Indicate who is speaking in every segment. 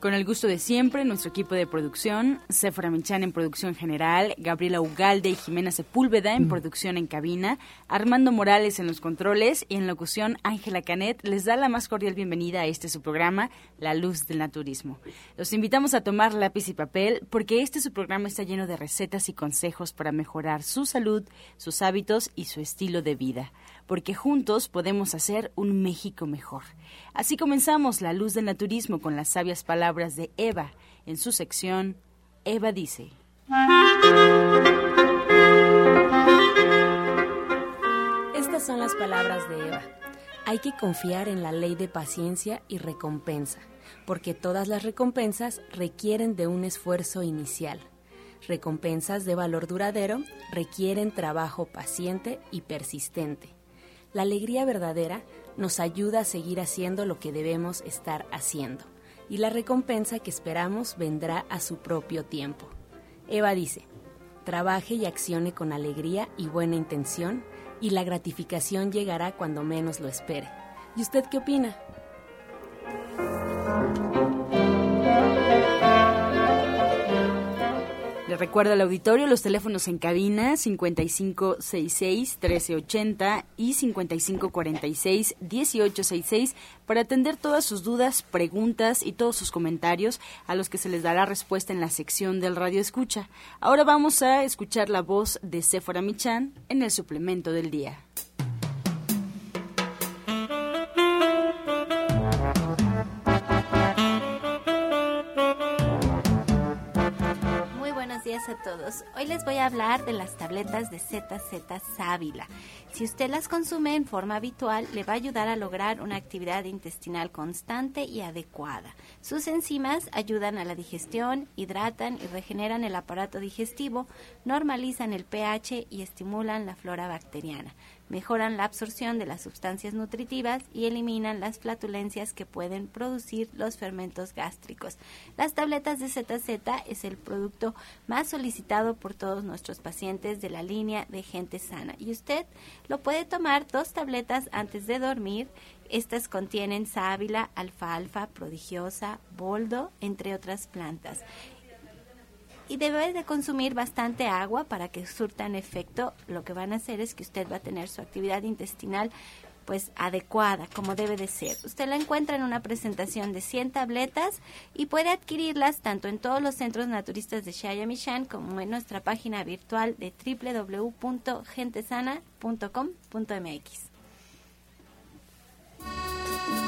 Speaker 1: Con el gusto de siempre, nuestro equipo de producción, Sephora Michan en producción general, Gabriela Ugalde y Jimena Sepúlveda en mm. producción en cabina, Armando Morales en los controles y en locución Ángela Canet les da la más cordial bienvenida a este su programa, La Luz del Naturismo. Los invitamos a tomar lápiz y papel porque este su programa está lleno de recetas y consejos para mejorar su salud, sus hábitos y su estilo de vida porque juntos podemos hacer un México mejor. Así comenzamos La Luz del Naturismo con las sabias palabras de Eva en su sección Eva dice.
Speaker 2: Estas son las palabras de Eva. Hay que confiar en la ley de paciencia y recompensa, porque todas las recompensas requieren de un esfuerzo inicial. Recompensas de valor duradero requieren trabajo paciente y persistente. La alegría verdadera nos ayuda a seguir haciendo lo que debemos estar haciendo y la recompensa que esperamos vendrá a su propio tiempo. Eva dice, trabaje y accione con alegría y buena intención y la gratificación llegará cuando menos lo espere. ¿Y usted qué opina?
Speaker 1: Le recuerdo al auditorio los teléfonos en cabina 5566-1380 y 5546-1866 para atender todas sus dudas, preguntas y todos sus comentarios a los que se les dará respuesta en la sección del Radio Escucha. Ahora vamos a escuchar la voz de Sephora Michan en el suplemento del día.
Speaker 3: A todos. Hoy les voy a hablar de las tabletas de ZZ Sábila. Si usted las consume en forma habitual, le va a ayudar a lograr una actividad intestinal constante y adecuada. Sus enzimas ayudan a la digestión, hidratan y regeneran el aparato digestivo, normalizan el pH y estimulan la flora bacteriana mejoran la absorción de las sustancias nutritivas y eliminan las flatulencias que pueden producir los fermentos gástricos. Las tabletas de ZZ es el producto más solicitado por todos nuestros pacientes de la línea de gente sana y usted lo puede tomar dos tabletas antes de dormir. Estas contienen sábila, alfalfa, prodigiosa, boldo, entre otras plantas y debe de consumir bastante agua para que surtan efecto. Lo que van a hacer es que usted va a tener su actividad intestinal pues adecuada, como debe de ser. Usted la encuentra en una presentación de 100 tabletas y puede adquirirlas tanto en todos los centros naturistas de Shayamishan como en nuestra página virtual de www.gentesana.com.mx.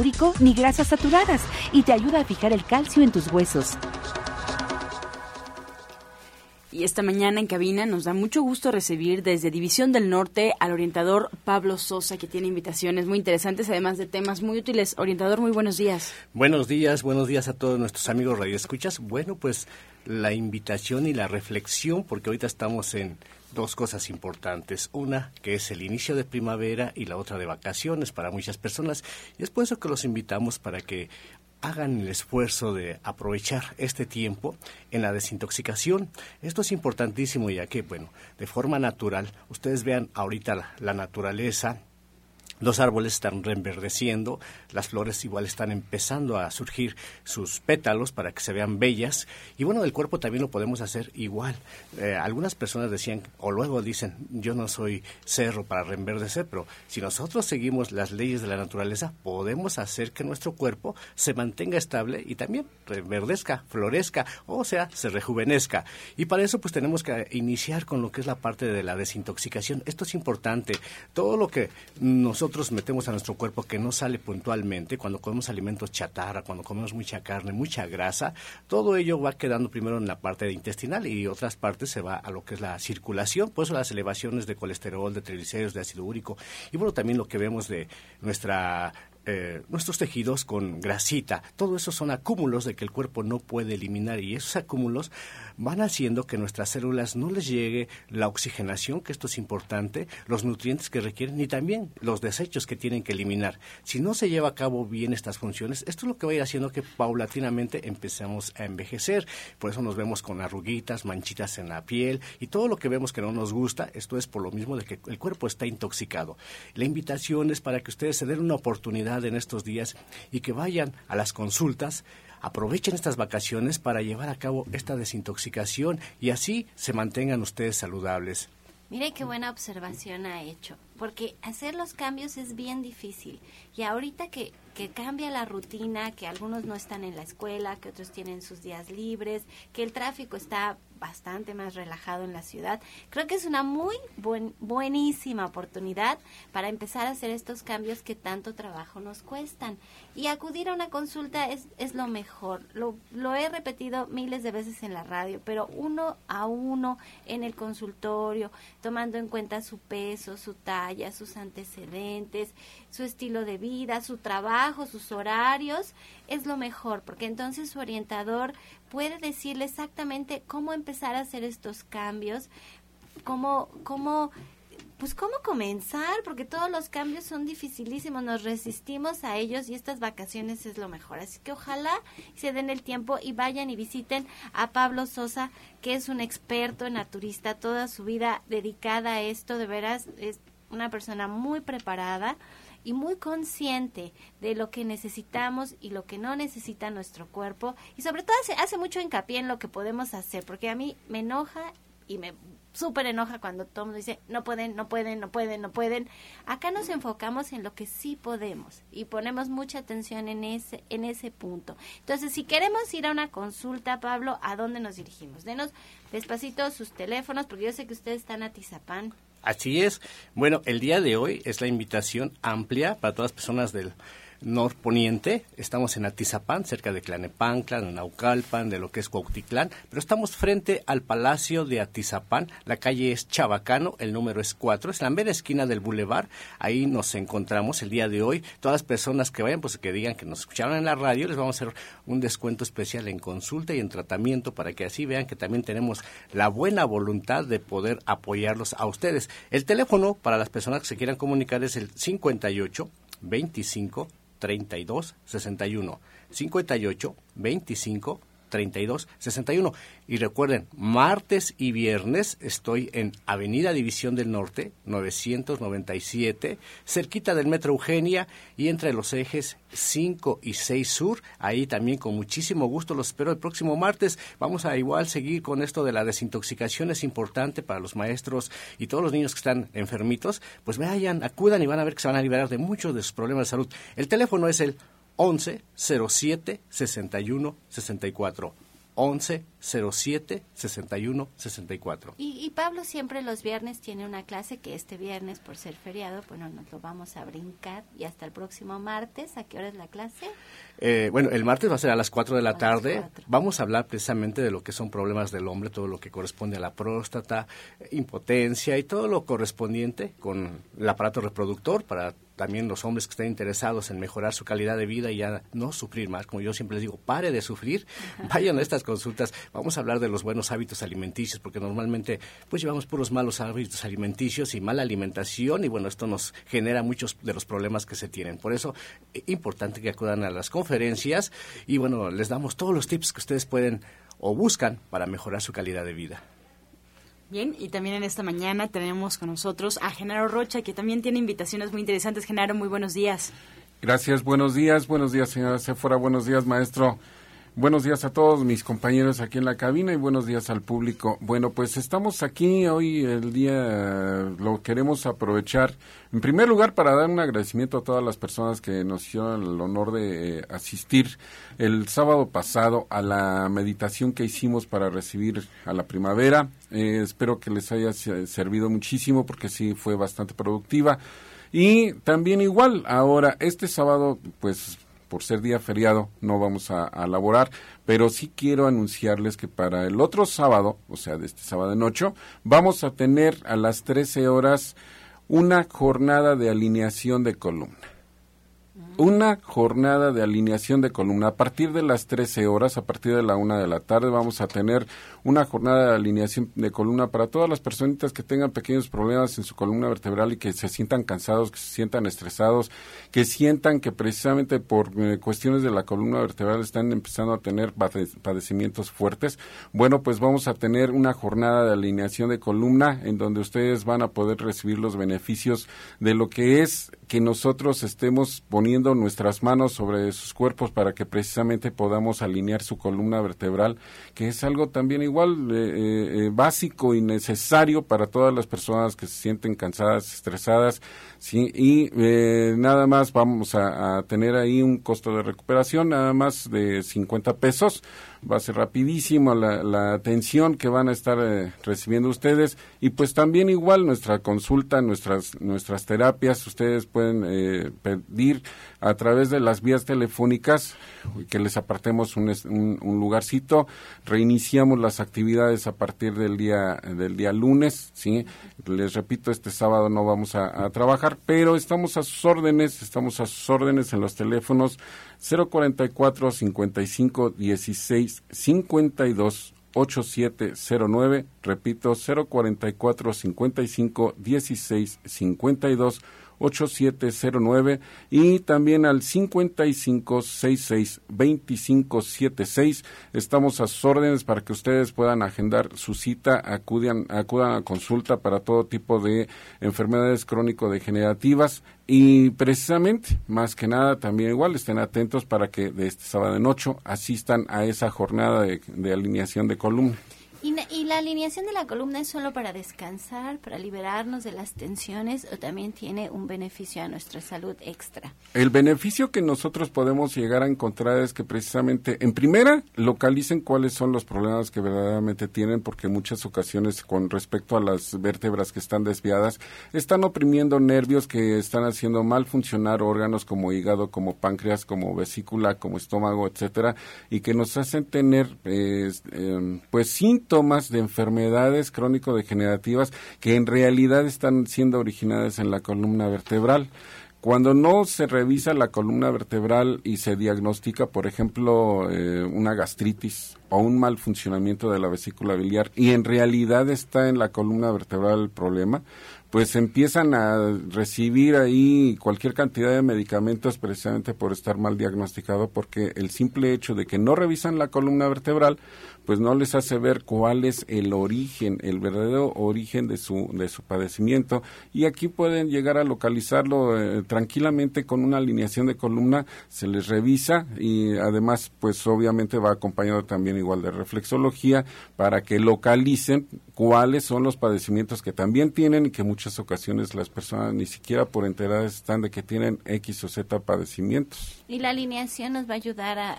Speaker 4: ni grasas saturadas y te ayuda a fijar el calcio en tus huesos.
Speaker 1: Y esta mañana en cabina nos da mucho gusto recibir desde División del Norte al orientador Pablo Sosa, que tiene invitaciones muy interesantes, además de temas muy útiles. Orientador, muy buenos días.
Speaker 5: Buenos días, buenos días a todos nuestros amigos radioescuchas. Bueno, pues la invitación y la reflexión, porque ahorita estamos en dos cosas importantes. Una, que es el inicio de primavera y la otra de vacaciones para muchas personas. Y es por eso que los invitamos para que hagan el esfuerzo de aprovechar este tiempo en la desintoxicación. Esto es importantísimo ya que, bueno, de forma natural, ustedes vean ahorita la, naturaleza, los árboles están reverdeciendo, las flores igual están empezando a surgir sus pétalos para que se vean bellas. Y bueno, el cuerpo también lo podemos hacer igual. Eh, algunas personas decían, o luego dicen, yo no soy cerro para reverdecer, pero si nosotros seguimos las leyes de la naturaleza, podemos hacer que nuestro cuerpo se mantenga estable y también reverdezca, florezca, o sea, se rejuvenezca. Y para eso pues tenemos que iniciar con lo que es la parte de la desintoxicación. Esto es importante. Todo lo que nosotros nosotros metemos a nuestro cuerpo que no sale puntualmente, cuando comemos alimentos chatarra, cuando comemos mucha carne, mucha grasa, todo ello va quedando primero en la parte intestinal y otras partes se va a lo que es la circulación, por eso las elevaciones de colesterol, de triglicéridos, de ácido úrico y bueno, también lo que vemos de nuestra eh, nuestros tejidos con grasita. Todo eso son acúmulos de que el cuerpo no puede eliminar y esos acúmulos van haciendo que nuestras células no les llegue la oxigenación, que esto es importante, los nutrientes que requieren y también los desechos que tienen que eliminar. Si no se lleva a cabo bien estas funciones, esto es lo que va a ir haciendo que paulatinamente empecemos a envejecer. Por eso nos vemos con arruguitas, manchitas en la piel y todo lo que vemos que no nos gusta, esto es por lo mismo de que el cuerpo está intoxicado. La invitación es para que ustedes se den una oportunidad en estos días y que vayan a las consultas aprovechen estas vacaciones para llevar a cabo esta desintoxicación y así se mantengan ustedes saludables.
Speaker 3: Mire qué buena observación ha hecho, porque hacer los cambios es bien difícil. Y ahorita que, que cambia la rutina, que algunos no están en la escuela, que otros tienen sus días libres, que el tráfico está bastante más relajado en la ciudad. Creo que es una muy buenísima oportunidad para empezar a hacer estos cambios que tanto trabajo nos cuestan. Y acudir a una consulta es, es lo mejor. Lo, lo he repetido miles de veces en la radio, pero uno a uno en el consultorio, tomando en cuenta su peso, su talla, sus antecedentes, su estilo de vida, su trabajo, sus horarios, es lo mejor, porque entonces su orientador puede decirle exactamente cómo empezar a hacer estos cambios, cómo, cómo, pues cómo comenzar, porque todos los cambios son dificilísimos, nos resistimos a ellos y estas vacaciones es lo mejor. Así que ojalá se den el tiempo y vayan y visiten a Pablo Sosa, que es un experto en naturista, toda su vida dedicada a esto, de veras es una persona muy preparada y muy consciente de lo que necesitamos y lo que no necesita nuestro cuerpo y sobre todo hace, hace mucho hincapié en lo que podemos hacer porque a mí me enoja y me súper enoja cuando todo mundo dice no pueden, no pueden, no pueden, no pueden. Acá nos enfocamos en lo que sí podemos y ponemos mucha atención en ese, en ese punto. Entonces, si queremos ir a una consulta, Pablo, ¿a dónde nos dirigimos? Denos despacito sus teléfonos, porque yo sé que ustedes están a Tizapán.
Speaker 5: Así es. Bueno, el día de hoy es la invitación amplia para todas las personas del norponiente. Estamos en Atizapán, cerca de Tlanepantla, en Naucalpan, de lo que es Cuautitlán, pero estamos frente al Palacio de Atizapán. La calle es Chabacano, el número es 4, es la mera esquina del bulevar. Ahí nos encontramos el día de hoy. Todas las personas que vayan, pues que digan que nos escucharon en la radio, les vamos a hacer un descuento especial en consulta y en tratamiento para que así vean que también tenemos la buena voluntad de poder apoyarlos a ustedes. El teléfono para las personas que se quieran comunicar es el 58 25 32 61 58 25 32 61 y recuerden martes y viernes estoy en Avenida División del Norte 997 cerquita del Metro Eugenia y entre los ejes 5 y 6 Sur. Ahí también con muchísimo gusto los espero el próximo martes. Vamos a igual seguir con esto de la desintoxicación. Es importante para los maestros y todos los niños que están enfermitos. Pues vayan acudan y van a ver que se van a liberar de muchos de sus problemas de salud. El teléfono es el 11 07 61 64. 11 07 61 64.
Speaker 3: Y, y, Pablo siempre los viernes tiene una clase que este viernes, por ser feriado, bueno, nos lo vamos a brincar y hasta el próximo martes. ¿A qué hora es la clase?
Speaker 5: Eh, bueno, el martes va a ser a las 4 de la tarde. Vamos a hablar precisamente de lo que son problemas del hombre, todo lo que corresponde a la próstata, impotencia y todo lo correspondiente con el aparato reproductor para también los hombres que estén interesados en mejorar su calidad de vida y ya no sufrir más. Como yo siempre les digo, pare de sufrir, vayan a estas consultas. Vamos a hablar de los buenos hábitos alimenticios, porque normalmente pues llevamos puros malos hábitos alimenticios y mala alimentación y bueno, esto nos genera muchos de los problemas que se tienen. Por eso, es importante que acudan a las conferencias y bueno, les damos todos los tips que ustedes pueden o buscan para mejorar su calidad de vida.
Speaker 1: Bien, y también en esta mañana tenemos con nosotros a Genaro Rocha, que también tiene invitaciones muy interesantes. Genaro, muy buenos días.
Speaker 6: Gracias, buenos días, buenos días, señora Sephora, buenos días, maestro. Buenos días a todos mis compañeros aquí en la cabina y buenos días al público. Bueno, pues estamos aquí hoy, el día lo queremos aprovechar en primer lugar para dar un agradecimiento a todas las personas que nos hicieron el honor de eh, asistir el sábado pasado a la meditación que hicimos para recibir a la primavera. Eh, espero que les haya servido muchísimo porque sí fue bastante productiva. Y también igual, ahora este sábado, pues por ser día feriado no vamos a, a, laborar, pero sí quiero anunciarles que para el otro sábado, o sea, de este sábado en ocho, vamos a tener a las 13 horas una jornada de alineación de columna una jornada de alineación de columna. A partir de las 13 horas, a partir de la una de la tarde, vamos a tener una jornada de alineación de columna para todas las personitas que tengan pequeños problemas en su columna vertebral y que se sientan cansados, que se sientan estresados, que sientan que precisamente por eh, cuestiones de la columna vertebral están empezando a tener padecimientos fuertes. Bueno, pues vamos a tener una jornada de alineación de columna en donde ustedes van a poder recibir los beneficios de lo que es que nosotros estemos poniendo nuestras manos sobre sus cuerpos para que precisamente podamos alinear su columna vertebral, que es algo también igual eh, eh, básico y necesario para todas las personas que se sienten cansadas, estresadas, ¿sí? y eh, nada más vamos a, a tener ahí un costo de recuperación, nada más de 50 pesos va a ser rapidísimo la, atención que van a estar eh, recibiendo ustedes y pues también igual nuestra consulta, nuestras, nuestras terapias, ustedes pueden eh, pedir a través de las vías telefónicas que les apartemos un, un, lugarcito, reiniciamos las actividades a partir del día, del día lunes, ¿sí? Les repito, este sábado no vamos a trabajar, pero estamos a sus órdenes, estamos a sus órdenes en los teléfonos 044 55 16 52 8709, repito, 044 55 16 52 8709 y también al 5566 2576. Estamos a sus órdenes para que ustedes puedan agendar su cita, acudan, acudan a consulta para todo tipo de enfermedades crónico-degenerativas y precisamente, más que nada, también igual estén atentos para que de este sábado en ocho asistan a esa jornada de, de alineación de columna.
Speaker 3: ¿Y, la alineación de la columna es solo para descansar, para liberarnos de las tensiones o también tiene un beneficio a nuestra salud extra?
Speaker 6: El beneficio que nosotros podemos llegar a encontrar es que precisamente, en primera, localicen cuáles son los problemas que verdaderamente tienen, porque en muchas ocasiones con respecto a las vértebras que están desviadas, están oprimiendo nervios que están haciendo mal funcionar órganos como hígado, como páncreas, como vesícula, como estómago, etcétera, y que nos hacen tener, eh, pues, síntomas de enfermedades crónico-degenerativas que en realidad están siendo originadas en la columna vertebral. Cuando no se revisa la columna vertebral y se diagnostica, por ejemplo, eh, una gastritis o un mal funcionamiento de la vesícula biliar y en realidad está en la columna vertebral el problema, pues empiezan a recibir ahí cualquier cantidad de medicamentos precisamente por estar mal diagnosticado, porque el simple hecho de que no revisan la columna vertebral, pues no les hace ver cuál es el origen, el verdadero origen de su, de su padecimiento. Y aquí pueden llegar a localizarlo eh, tranquilamente con una alineación de columna, se les revisa y además, pues obviamente va acompañado también igual de reflexología para que localicen cuáles son los padecimientos que también tienen y que muchas ocasiones las personas ni siquiera por enteradas están de que tienen X o Z padecimientos.
Speaker 3: Y la alineación nos va a ayudar a,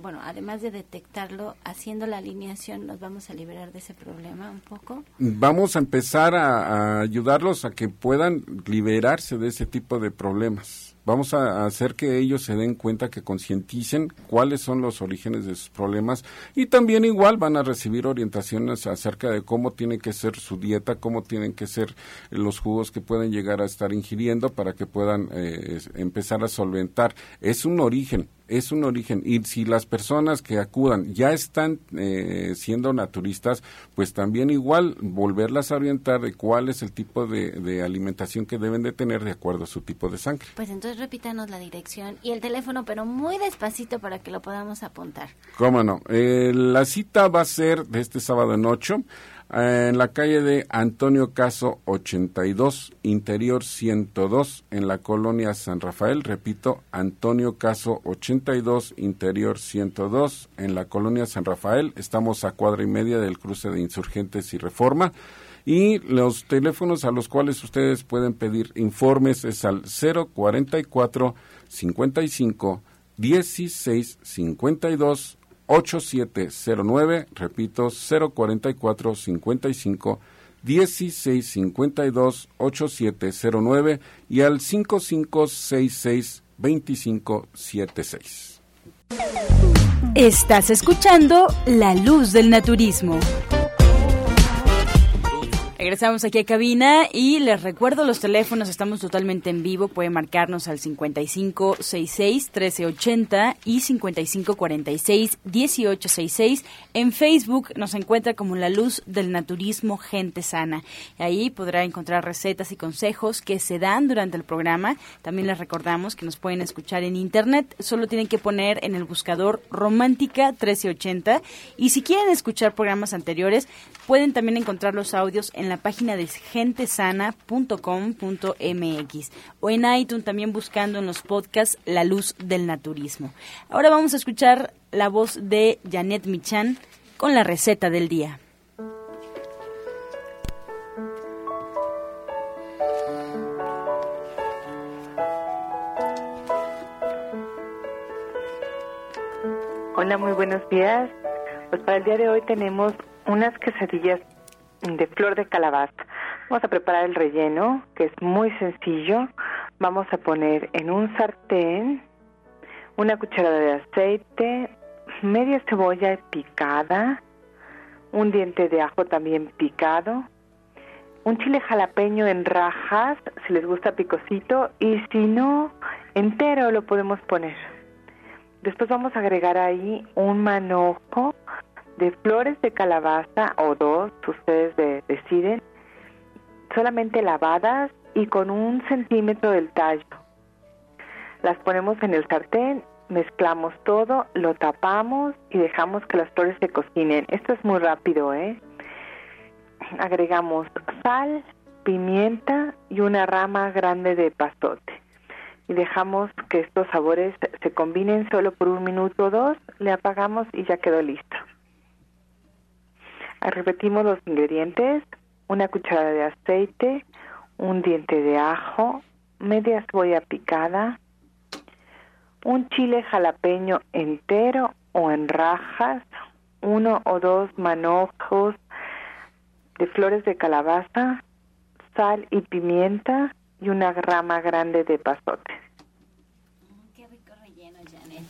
Speaker 3: bueno, además de detectarlo, haciendo la alineación nos vamos a liberar de ese problema un poco.
Speaker 6: Vamos a empezar a ayudarlos a que puedan liberarse de ese tipo de problemas. Vamos a hacer que ellos se den cuenta, que concienticen cuáles son los orígenes de sus problemas y también igual van a recibir orientaciones acerca de cómo tiene que ser su dieta, cómo tienen que ser los jugos que pueden llegar a estar ingiriendo para que puedan eh, empezar a solventar. Es un origen, es un origen. Y si las personas que acudan ya están eh, siendo naturistas, pues también igual volverlas a orientar de cuál es el tipo de, alimentación que deben de tener de acuerdo a su tipo de sangre.
Speaker 3: Pues entonces repítanos la dirección y el teléfono, pero muy despacito para que lo podamos apuntar.
Speaker 6: Cómo no. Eh, la cita va a ser de este sábado en 8 eh, en la calle de Antonio Caso 82, interior 102, en la colonia San Rafael. Repito, Antonio Caso 82, interior 102, en la colonia San Rafael. Estamos a cuadra y media del cruce de Insurgentes y Reforma. Y los teléfonos a los cuales ustedes pueden pedir informes es al 044 55 16 52 8709, repito, 044 55 16 52 8709 y al 5566 2576.
Speaker 1: Estás escuchando La Luz del Naturismo. Regresamos aquí a cabina y les recuerdo los teléfonos, estamos totalmente en vivo, pueden marcarnos al 5566-1380 y 5546-1866. En Facebook nos encuentra como La Luz del Naturismo Gente Sana. Ahí podrá encontrar recetas y consejos que se dan durante el programa. También les recordamos que nos pueden escuchar en internet, solo tienen que poner en el buscador Romántica 1380 y si quieren escuchar programas anteriores, pueden también encontrar los audios en la página de gentesana.com.mx o en iTunes también buscando en los podcasts La Luz del Naturismo. Ahora vamos a escuchar la voz de Janet Michan con la receta del día.
Speaker 7: Hola, muy buenos días. Pues para el día de hoy tenemos unas quesadillas de flor de calabaza. Vamos a preparar el relleno, que es muy sencillo. Vamos a poner en un sartén una cucharada de aceite, media cebolla picada, un diente de ajo también picado, un chile jalapeño en rajas, si les gusta picosito, y si no, entero lo podemos poner. Después vamos a agregar ahí un manojo de flores de calabaza o dos, ustedes deciden, solamente lavadas y con un centímetro del tallo. Las ponemos en el sartén, mezclamos todo, lo tapamos y dejamos que las flores se cocinen. Esto es muy rápido, ¿eh? Agregamos sal, pimienta y una rama grande de pastote. Y dejamos que estos sabores se combinen solo por un minuto o dos, le apagamos y ya quedó listo. Repetimos los ingredientes, una cucharada de aceite, un diente de ajo, media cebolla picada, un chile jalapeño entero o en rajas, uno o dos manojos de flores de calabaza, sal y pimienta y una rama grande de pasote.
Speaker 3: Qué rico relleno, Janet.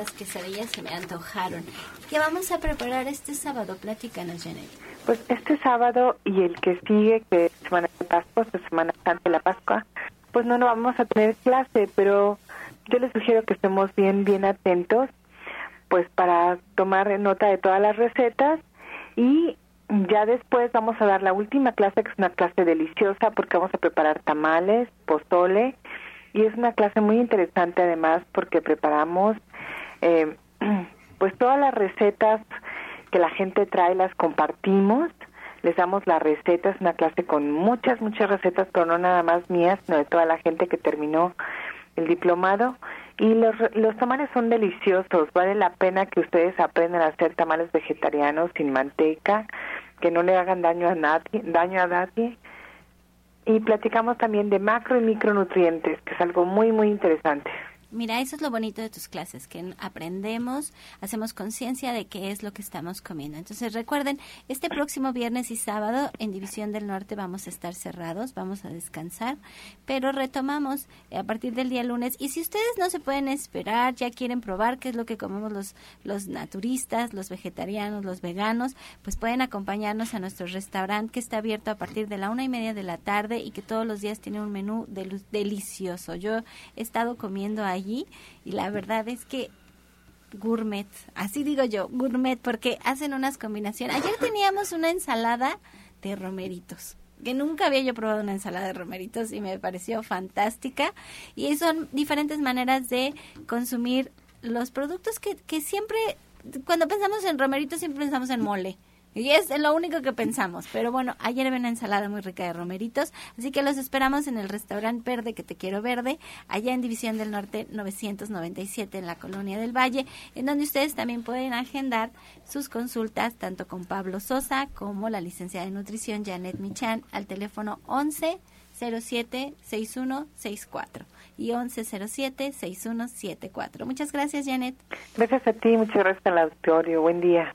Speaker 3: Estas quesadillas se me antojaron. ¿Qué vamos a preparar este sábado? Platícanos, Janet.
Speaker 7: Pues este sábado y el que sigue, que es Semana de Pascua, o Semana Santa de la Pascua, pues no, no vamos a tener clase, pero yo les sugiero que estemos bien, bien atentos, pues para tomar nota de todas las recetas y ya después vamos a dar la última clase, que es una clase deliciosa, porque vamos a preparar tamales, pozole, y es una clase muy interesante además porque preparamos eh, pues todas las recetas que la gente trae las compartimos, les damos la receta, es una clase con muchas, muchas recetas, pero no nada más mías, sino de toda la gente que terminó el diplomado. Y los, los tamales son deliciosos, vale la pena que ustedes aprendan a hacer tamales vegetarianos sin manteca, que no le hagan daño a nadie, daño a nadie. Y platicamos también de macro y micronutrientes, que es algo muy, muy interesante.
Speaker 3: Mira, eso es lo bonito de tus clases, que aprendemos, hacemos conciencia de qué es lo que estamos comiendo. Entonces recuerden, este próximo viernes y sábado en División del Norte vamos a estar cerrados, vamos a descansar, pero retomamos a partir del día lunes. Y si ustedes no se pueden esperar, ya quieren probar qué es lo que comemos los, los naturistas, los vegetarianos, los veganos, pues pueden acompañarnos a nuestro restaurante que está abierto a partir de la una y media de la tarde y que todos los días tiene un menú delicioso. Yo he estado comiendo ahí allí y la verdad es que gourmet, así digo yo, gourmet, porque hacen unas combinaciones. Ayer teníamos una ensalada de romeritos que nunca había yo probado una ensalada de romeritos y me pareció fantástica. Y son diferentes maneras de consumir los productos que, que siempre, cuando pensamos en romeritos, siempre pensamos en mole. Y es lo único que pensamos. Pero bueno, ayer había una ensalada muy rica de romeritos. Así que los esperamos en el restaurante Verde, que te quiero verde, allá en División del Norte 997 en la Colonia del Valle, en donde ustedes también pueden agendar sus consultas tanto con Pablo Sosa como la licenciada de nutrición Janet Michan al teléfono 11 07 6164 y 1107 6174. Muchas gracias, Janet.
Speaker 7: Gracias a ti, muchas gracias al auditorio. Buen día.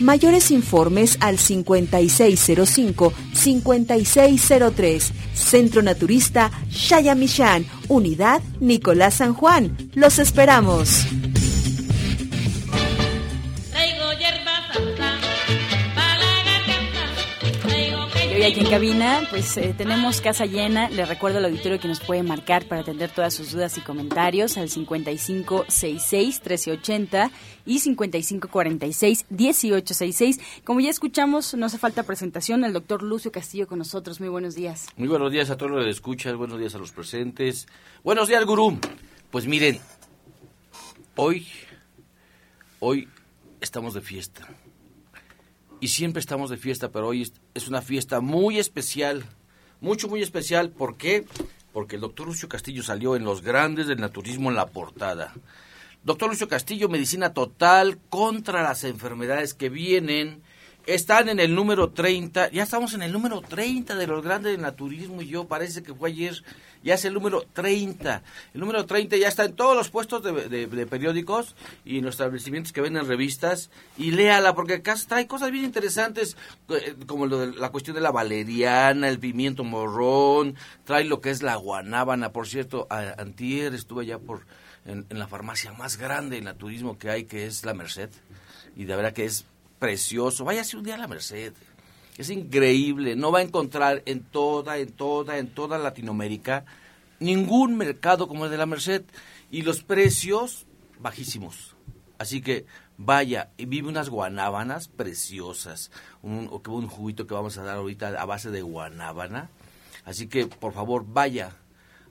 Speaker 8: Mayores informes al 5605-5603. Centro Naturista Shayamishan, Unidad Nicolás San Juan. Los esperamos.
Speaker 1: Y aquí en cabina, pues eh, tenemos casa llena. Le recuerdo al auditorio que nos puede marcar para atender todas sus dudas y comentarios al 5566-1380 y 5546-1866. Como ya escuchamos, no hace falta presentación, el doctor Lucio Castillo con nosotros. Muy buenos días.
Speaker 9: Muy buenos días a todos los que escuchan, buenos días a los presentes. Buenos días, gurú. Pues miren, hoy, hoy estamos de fiesta y siempre estamos de fiesta, pero hoy es una fiesta muy especial, mucho, muy especial. ¿Por qué? Porque el doctor Lucio Castillo salió en Los Grandes del Naturismo en la portada. Doctor Lucio Castillo, medicina total contra las enfermedades que vienen están en el número 30, ya estamos en el número 30 de los grandes del naturismo y yo parece que fue ayer, ya es el número 30. El número 30 ya está en todos los puestos de, periódicos y en los establecimientos que venden revistas y léala porque acá hay cosas bien interesantes eh, como lo de, la cuestión de la valeriana, el pimiento morrón, trae lo que es la guanábana, por cierto, antier estuve allá por en, en la farmacia más grande de naturismo que hay que es la Merced y de verdad que es precioso. Váyase un día a la Merced. Es increíble. No va a encontrar en toda, en toda, en toda Latinoamérica ningún mercado como el de la Merced. Y los precios bajísimos. Así que vaya y vive unas guanábanas preciosas. Un, un juguito que vamos a dar ahorita a base de guanábana. Así que por favor vaya,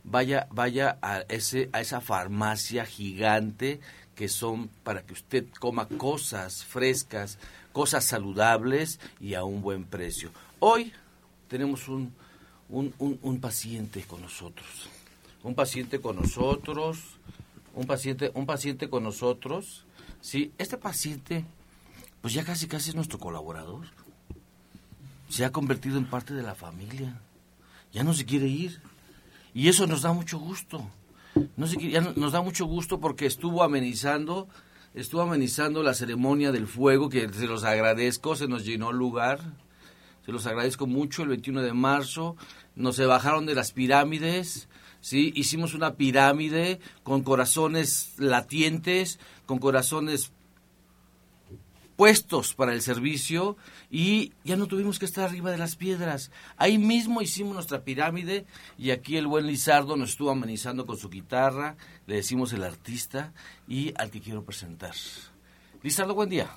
Speaker 9: vaya, vaya a ese, a esa farmacia gigante que son para que usted coma cosas frescas, cosas saludables y a un buen precio. Hoy tenemos un, un, un, paciente con nosotros, un paciente con nosotros, un paciente, un paciente con nosotros. Sí, este paciente, pues ya casi casi es nuestro colaborador. Se ha convertido en parte de la familia. Ya no se quiere ir. Y eso nos da mucho gusto. No se ya nos da mucho gusto porque estuvo amenizando estuvo amenizando la ceremonia del fuego, que se los agradezco, se nos llenó el lugar, se los agradezco mucho el 21 de marzo, nos se bajaron de las pirámides, ¿sí? hicimos una pirámide con corazones latientes, con corazones puestos para el servicio y ya no tuvimos que estar arriba de las piedras. Ahí mismo hicimos nuestra pirámide y aquí el buen Lizardo nos estuvo amenizando con su guitarra, le decimos el artista y al que quiero presentar. Lizardo, buen día.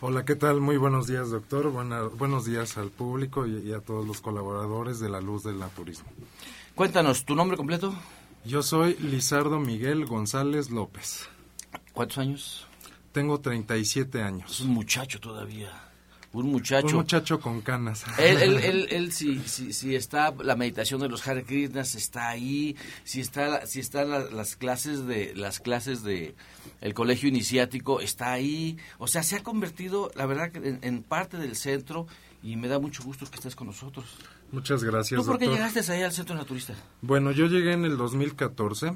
Speaker 10: Hola, ¿qué tal? Muy buenos días, doctor. buenos días al público y, y, a todos los colaboradores de la Luz del Naturismo.
Speaker 9: Cuéntanos, ¿tu nombre completo?
Speaker 10: Yo soy Lizardo Miguel González López
Speaker 9: ¿Cuántos años?
Speaker 10: Tengo 37 años.
Speaker 9: Es un muchacho todavía. Un muchacho.
Speaker 10: Un muchacho con canas.
Speaker 9: Él, él, él, él si, si, si, está la meditación de los Hare Krishnas está ahí, si está si están la, las clases de las clases de el colegio iniciático está ahí, o sea se ha convertido la verdad en, en parte del centro y me da mucho gusto que estés con nosotros.
Speaker 10: Muchas gracias.
Speaker 9: ¿Tú por qué
Speaker 10: doctor.
Speaker 9: llegaste ahí al centro naturista?
Speaker 10: Bueno, yo llegué en el 2014.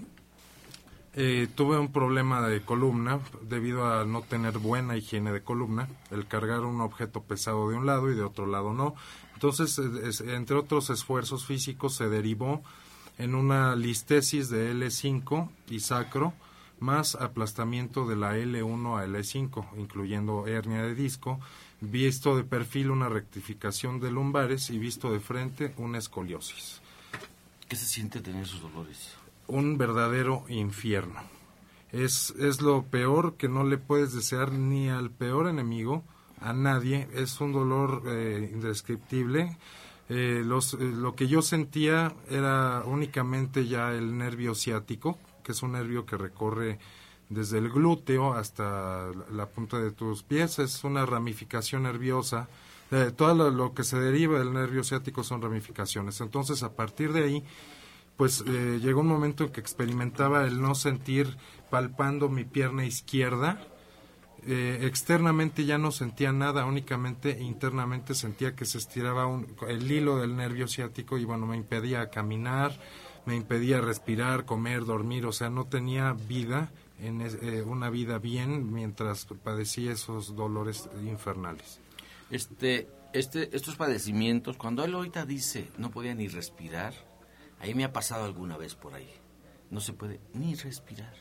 Speaker 10: Eh, tuve un problema de columna debido a no tener buena higiene de columna, el cargar un objeto pesado de un lado y de otro lado no. Entonces, es- entre otros esfuerzos físicos, se derivó en una listesis de L5 y sacro, más aplastamiento de la L1 a L5, incluyendo hernia de disco, visto de perfil una rectificación de lumbares y visto de frente una escoliosis
Speaker 9: ¿Qué se siente tener esos dolores?
Speaker 10: Un verdadero infierno. Es, es lo peor que no le puedes desear ni al peor enemigo, a nadie. Es un dolor eh, indescriptible. Eh, los, eh, lo que yo sentía era únicamente ya el nervio ciático, que es un nervio que recorre desde el glúteo hasta la punta de tus pies. Es una ramificación nerviosa. Eh, todo lo, lo que se deriva del nervio ciático son ramificaciones. Entonces, a partir de ahí, pues eh, llegó un momento en que experimentaba el no sentir palpando mi pierna izquierda. Eh, externamente ya no sentía nada, únicamente internamente sentía que se estiraba un- el hilo del nervio ciático y bueno, me impedía caminar, me impedía respirar, comer, dormir, o sea, no tenía vida, en eh, una vida bien mientras padecía esos dolores infernales.
Speaker 9: Este, este, estos padecimientos, cuando él ahorita dice no podía ni respirar, ahí me ha pasado alguna vez por ahí. No se puede ni respirar.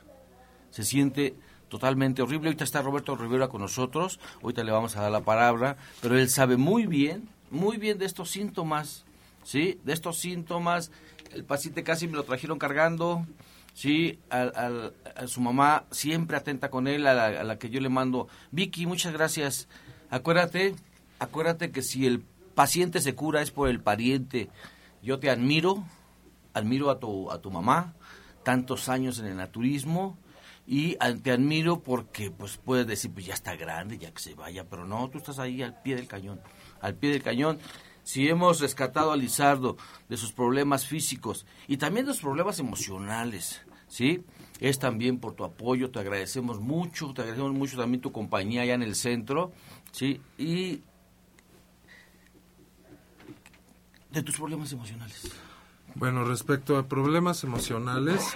Speaker 9: Se siente totalmente horrible. Ahorita está Roberto Rivera con nosotros, ahorita le vamos a dar la palabra, pero él sabe muy bien, muy bien de estos síntomas, ¿sí? De estos síntomas. El paciente casi me lo trajeron cargando, ¿sí? A su mamá siempre atenta con él, a la, a la que yo le mando, Vicky, muchas gracias. Acuérdate, acuérdate que si el paciente se cura es por el pariente. Yo te admiro, admiro a tu, a tu mamá, tantos años en el naturismo, y te admiro porque pues puedes decir, pues ya está grande, ya que se vaya, pero no, tú estás ahí al pie del cañón, al pie del cañón. Si hemos rescatado a Lizardo de sus problemas físicos y también de sus problemas emocionales, ¿sí? Es también por tu apoyo, te agradecemos mucho, te agradecemos mucho también tu compañía allá en el centro, ¿sí? Y de tus problemas emocionales.
Speaker 10: Bueno, respecto a problemas emocionales,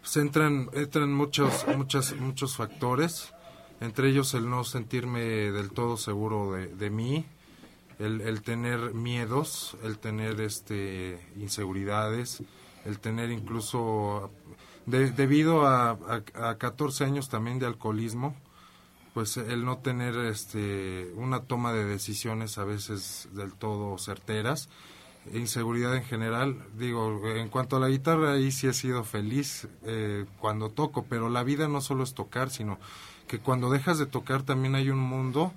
Speaker 10: pues entran, entran muchos, muchas, muchos factores, entre ellos el no sentirme del todo seguro de, de mí, el, el tener miedos, el tener este inseguridades, el tener incluso, de- debido a, a, a 14 años también de alcoholismo, pues el no tener este una toma de decisiones a veces del todo certeras inseguridad en general digo en cuanto a la guitarra ahí sí he sido feliz eh, cuando toco pero la vida no solo es tocar sino que cuando dejas de tocar también hay un mundo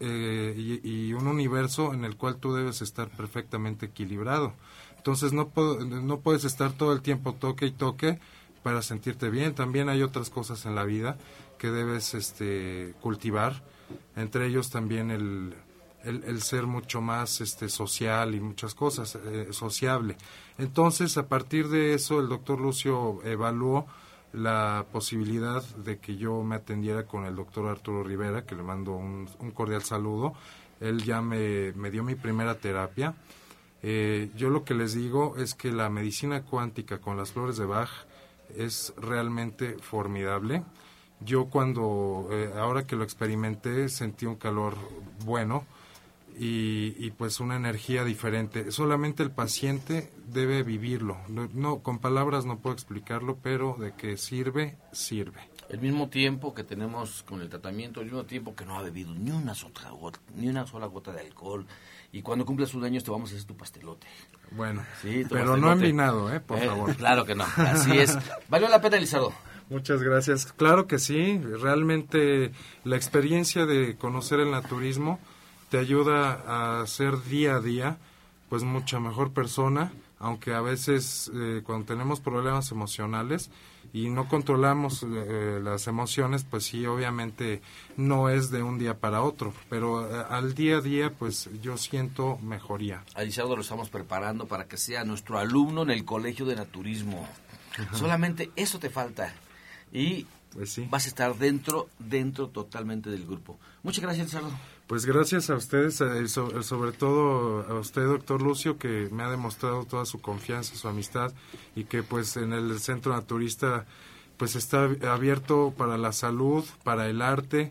Speaker 10: eh, y, y un universo en el cual tú debes estar perfectamente equilibrado entonces no no puedes estar todo el tiempo toque y toque para sentirte bien. También hay otras cosas en la vida que debes este, cultivar, entre ellos también el, el, ser mucho más este, social y muchas cosas, eh, sociable. Entonces, a partir de eso, el doctor Lucio evaluó la posibilidad de que yo me atendiera con el doctor Arturo Rivera, que le mando un, un cordial saludo. Él ya me, me dio mi primera terapia. Eh, yo lo que les digo es que la medicina cuántica con las flores de Bach es realmente formidable. Yo cuando, eh, ahora que lo experimenté, sentí un calor bueno y, y pues una energía diferente. Solamente el paciente debe vivirlo. No, no, con palabras no puedo explicarlo, pero de que sirve, sirve.
Speaker 9: El mismo tiempo que tenemos con el tratamiento, el mismo tiempo que no ha bebido ni una sola gota, ni una sola gota de alcohol. Y cuando cumples un año te vamos a hacer tu pastelote.
Speaker 10: Bueno,
Speaker 9: Sí, tu
Speaker 10: pero no
Speaker 9: pastelote.
Speaker 10: envinado, ¿eh? Por
Speaker 9: Eh,
Speaker 10: favor.
Speaker 9: Claro que no, así es. ¿Valió la pena, Elizardo?
Speaker 10: Muchas gracias. Claro que sí, realmente la experiencia de conocer el naturismo te ayuda a ser día a día pues mucha mejor persona, aunque a veces eh, cuando tenemos problemas emocionales y no controlamos eh, las emociones, pues sí, obviamente no es de un día para otro, pero eh, al día a día, pues yo siento mejoría.
Speaker 9: A Lizardo lo estamos preparando para que sea nuestro alumno en el Colegio de Naturismo. Solamente eso te falta. Y
Speaker 10: pues
Speaker 9: vas a estar dentro, dentro totalmente del grupo. Muchas gracias, Lizardo.
Speaker 10: Pues gracias a ustedes, eh, sobre todo a usted, doctor Lucio, que me ha demostrado toda su confianza, su amistad y que pues en el centro naturista pues está abierto para la salud, para el arte,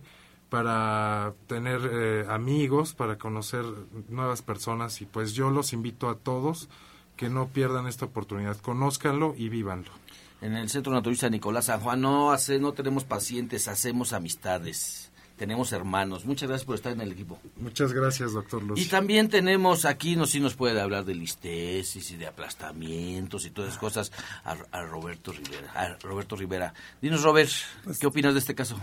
Speaker 10: para tener eh, amigos, para conocer nuevas personas y pues yo los invito a todos que no pierdan esta oportunidad, conózcanlo y vívanlo.
Speaker 9: En el Centro Naturista Nicolás San Juan no, hace, no tenemos pacientes, hacemos amistades tenemos hermanos. Muchas gracias por estar en el equipo.
Speaker 10: Muchas gracias, doctor Luz.
Speaker 9: Y también tenemos aquí, no si nos puede hablar de listesis y de aplastamientos y todas esas cosas, a, Roberto Rivera. A Roberto Rivera. Dinos, Robert, pues ¿qué opinas de este caso?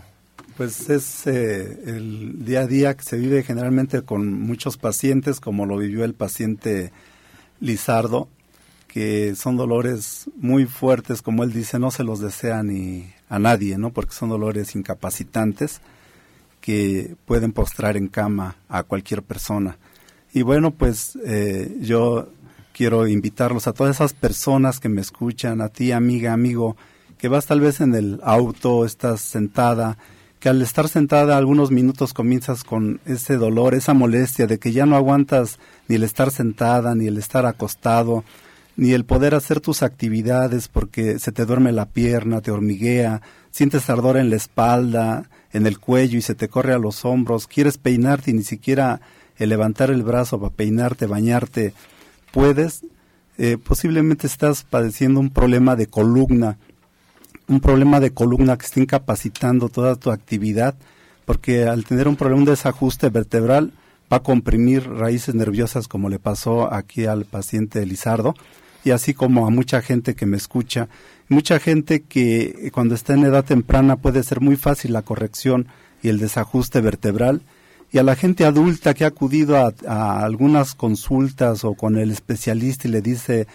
Speaker 11: Pues es eh, el día a día que se vive generalmente con muchos pacientes, como lo vivió el paciente Lizardo, que son dolores muy fuertes, como él dice, no se los desea ni a nadie, ¿no? Porque son dolores incapacitantes que pueden postrar en cama a cualquier persona. Y bueno, pues eh, yo quiero invitarlos a todas esas personas que me escuchan, a ti amiga, amigo, que vas tal vez en el auto, estás sentada, que al estar sentada algunos minutos comienzas con ese dolor, esa molestia de que ya no aguantas ni el estar sentada, ni el estar acostado, ni el poder hacer tus actividades porque se te duerme la pierna, te hormiguea, sientes ardor en la espalda, en el cuello y se te corre a los hombros, quieres peinarte y ni siquiera el levantar el brazo para peinarte, bañarte, puedes, eh, posiblemente estás padeciendo un problema de columna, un problema de columna que está incapacitando toda tu actividad, porque al tener un problema, un desajuste vertebral, va a comprimir raíces nerviosas como le pasó aquí al paciente Lizardo y así como a mucha gente que me escucha, mucha gente que cuando está en edad temprana puede ser muy fácil la corrección y el desajuste vertebral, y a la gente adulta que ha acudido a, algunas consultas o con el especialista y le dice,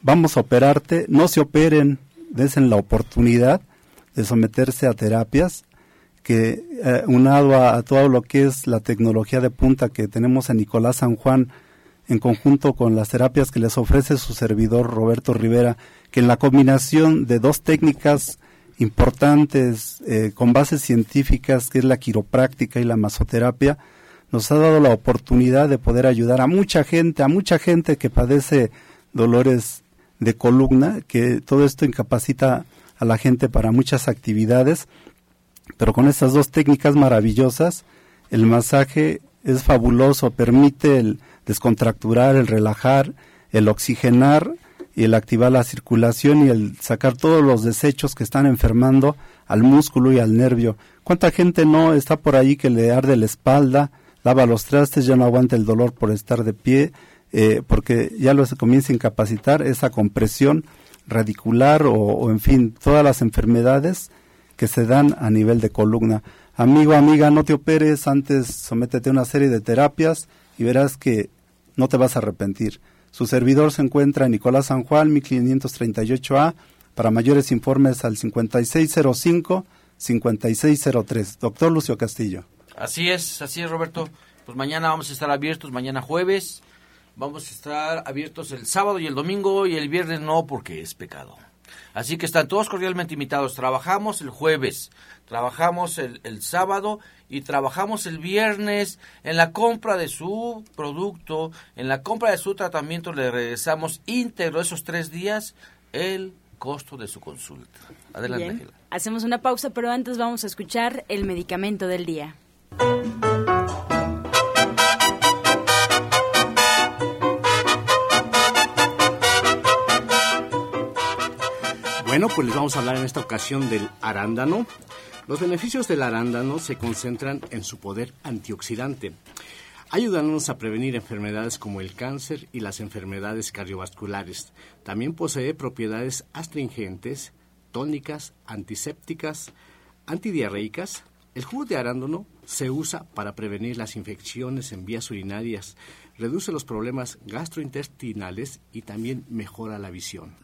Speaker 11: vamos a operarte, no se operen, desen la oportunidad de someterse a terapias, que eh, unado a, a, todo lo que es la tecnología de punta que tenemos en Nicolás San Juan, en conjunto con las terapias que les ofrece su servidor Roberto Rivera, que en la combinación de dos técnicas importantes eh, con bases científicas, que es la quiropráctica y la masoterapia, nos ha dado la oportunidad de poder ayudar a mucha gente, a mucha gente que padece dolores de columna, que todo esto incapacita a la gente para muchas actividades, pero con estas dos técnicas maravillosas, el masaje es fabuloso, permite el descontracturar, el relajar, el oxigenar y el activar la circulación y el sacar todos los desechos que están enfermando al músculo y al nervio. ¿Cuánta gente no está por ahí que le arde la espalda, lava los trastes, ya no aguanta el dolor por estar de pie, eh, porque ya lo se comienza a incapacitar esa compresión radicular o, o, en fin, todas las enfermedades que se dan a nivel de columna. Amigo, amiga, no te operes, antes sométete a una serie de terapias y verás que no te vas a arrepentir. Su servidor se encuentra en Nicolás San Juan, 1538A. Para mayores informes al 5605-5603. Doctor Lucio Castillo.
Speaker 9: Así es, así es, Roberto. Pues mañana vamos a estar abiertos, mañana jueves. Vamos a estar abiertos el sábado y el domingo y el viernes no porque es pecado. Así que están todos cordialmente invitados. Trabajamos el jueves, trabajamos el, el, sábado y trabajamos el viernes en la compra de su producto, en la compra de su tratamiento. Le regresamos íntegro esos tres días el costo de su consulta. Adelante,
Speaker 1: Hacemos una pausa, pero antes vamos a escuchar el medicamento del día.
Speaker 5: Bueno, pues les vamos a hablar en esta ocasión del arándano. Los beneficios del arándano se concentran en su poder antioxidante, ayudándonos a prevenir enfermedades como el cáncer y las enfermedades cardiovasculares. También posee propiedades astringentes, tónicas, antisépticas, antidiarreicas. El jugo de arándano Se usa para prevenir las infecciones en vías urinarias, reduce los problemas gastrointestinales y también mejora la visión.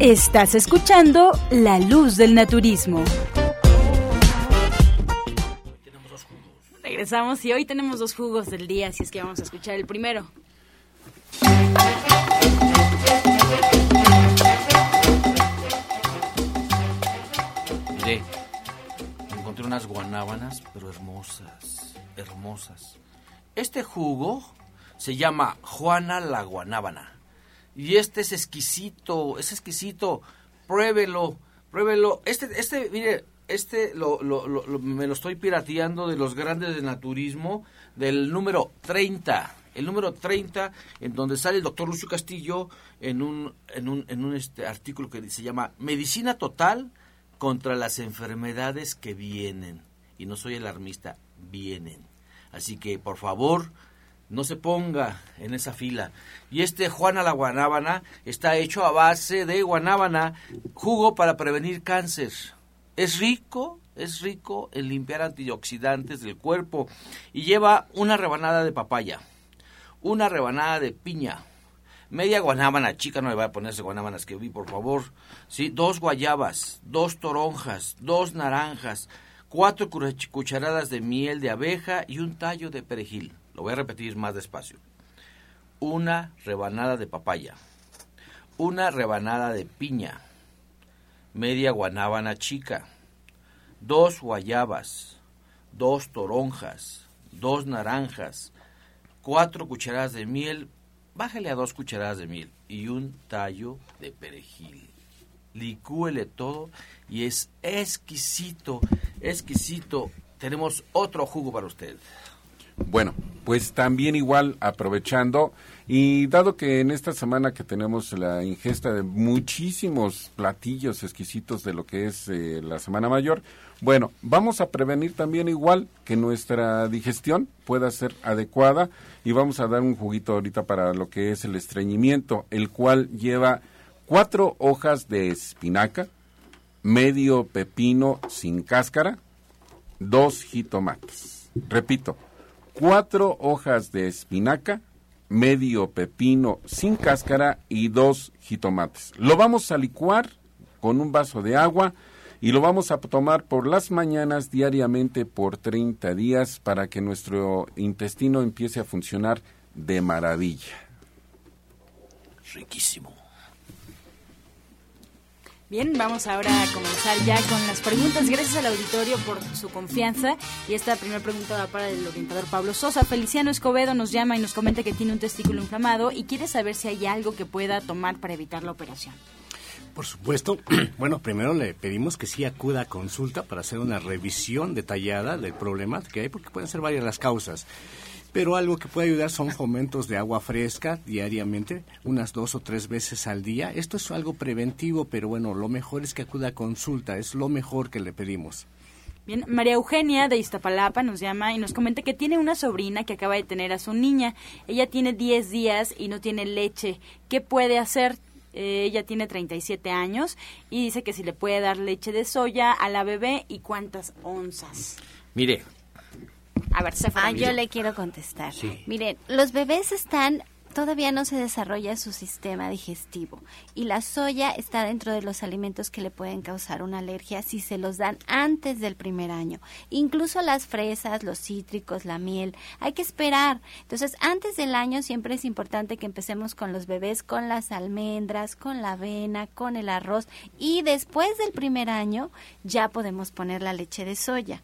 Speaker 1: Estás escuchando La Luz del Naturismo. Regresamos y hoy tenemos dos jugos del día, así es que vamos a escuchar el primero.
Speaker 9: Mire, encontré unas guanábanas, pero hermosas, hermosas. Este jugo se llama Juana la Guanábana. Y este es exquisito, es exquisito. Pruébelo, pruébelo. Este, este, mire, este lo, lo, me lo estoy pirateando de los grandes de naturismo, del número 30. El número 30, en donde sale el doctor Lucio Castillo en un, en un, en un este artículo que se llama Medicina Total contra las enfermedades que vienen. Y no soy alarmista, vienen. Así que, por favor, no se ponga en esa fila. Y este Juana la Guanábana está hecho a base de guanábana, jugo para prevenir cáncer. Es rico, es rico en limpiar antioxidantes del cuerpo y lleva una rebanada de papaya, una rebanada de piña, media guanábana chica, no le vaya a ponerse guanábanas que vi, por favor, sí, dos guayabas, dos toronjas, dos naranjas, cuatro cucharadas de miel de abeja y un tallo de perejil. Lo voy a repetir más despacio. Una rebanada de papaya, una rebanada de piña, media guanábana chica, dos guayabas, dos toronjas, dos naranjas, cuatro cucharadas de miel, bájale a dos cucharadas de miel y un tallo de perejil. Licúele todo y es exquisito, exquisito. Tenemos otro jugo para usted.
Speaker 6: Bueno, pues también igual aprovechando y dado que en esta semana que tenemos la ingesta de muchísimos platillos exquisitos de lo que es eh, la Semana Mayor, bueno, vamos a prevenir también igual que nuestra digestión pueda ser adecuada y vamos a dar un juguito ahorita para lo que es el estreñimiento, el cual lleva cuatro hojas de espinaca, medio pepino sin cáscara, dos jitomates. Repito, cuatro hojas de espinaca, medio pepino sin cáscara y dos jitomates. Lo vamos a licuar con un vaso de agua y lo vamos a tomar por las mañanas diariamente por 30 días para que nuestro intestino empiece a funcionar de maravilla.
Speaker 9: Riquísimo.
Speaker 1: Bien, vamos ahora a comenzar ya con las preguntas. Gracias al auditorio por su confianza. Y esta primera pregunta va para el orientador Pablo Sosa. Feliciano Escobedo nos llama y nos comenta que tiene un testículo inflamado y quiere saber si hay algo que pueda tomar para evitar la operación.
Speaker 5: Por supuesto. Bueno, primero le pedimos que sí acuda a consulta para hacer una revisión detallada del problema que hay, porque pueden ser varias las causas. Pero algo que puede ayudar son fomentos de agua fresca diariamente, unas dos o tres veces al día. Esto es algo preventivo, pero bueno, lo mejor es que acuda a consulta, es lo mejor que le pedimos.
Speaker 1: Bien, María Eugenia de Iztapalapa nos llama y nos comenta que tiene una sobrina que acaba de tener a su niña. Ella tiene 10 días y no tiene leche. ¿Qué puede hacer? Eh, ella tiene 37 años y dice que si le puede dar leche de soya a la bebé y cuántas onzas.
Speaker 9: Mire,
Speaker 1: A ver, se
Speaker 3: Ah, yo le quiero contestar. Miren, los bebés están todavía no se desarrolla su sistema digestivo y la soya está dentro de los alimentos que le pueden causar una alergia si se los dan antes del primer año. Incluso las fresas, los cítricos, la miel, hay que esperar. Entonces, antes del año siempre es importante que empecemos con los bebés, con las almendras, con la avena, con el arroz y después del primer año ya podemos poner la leche de soya.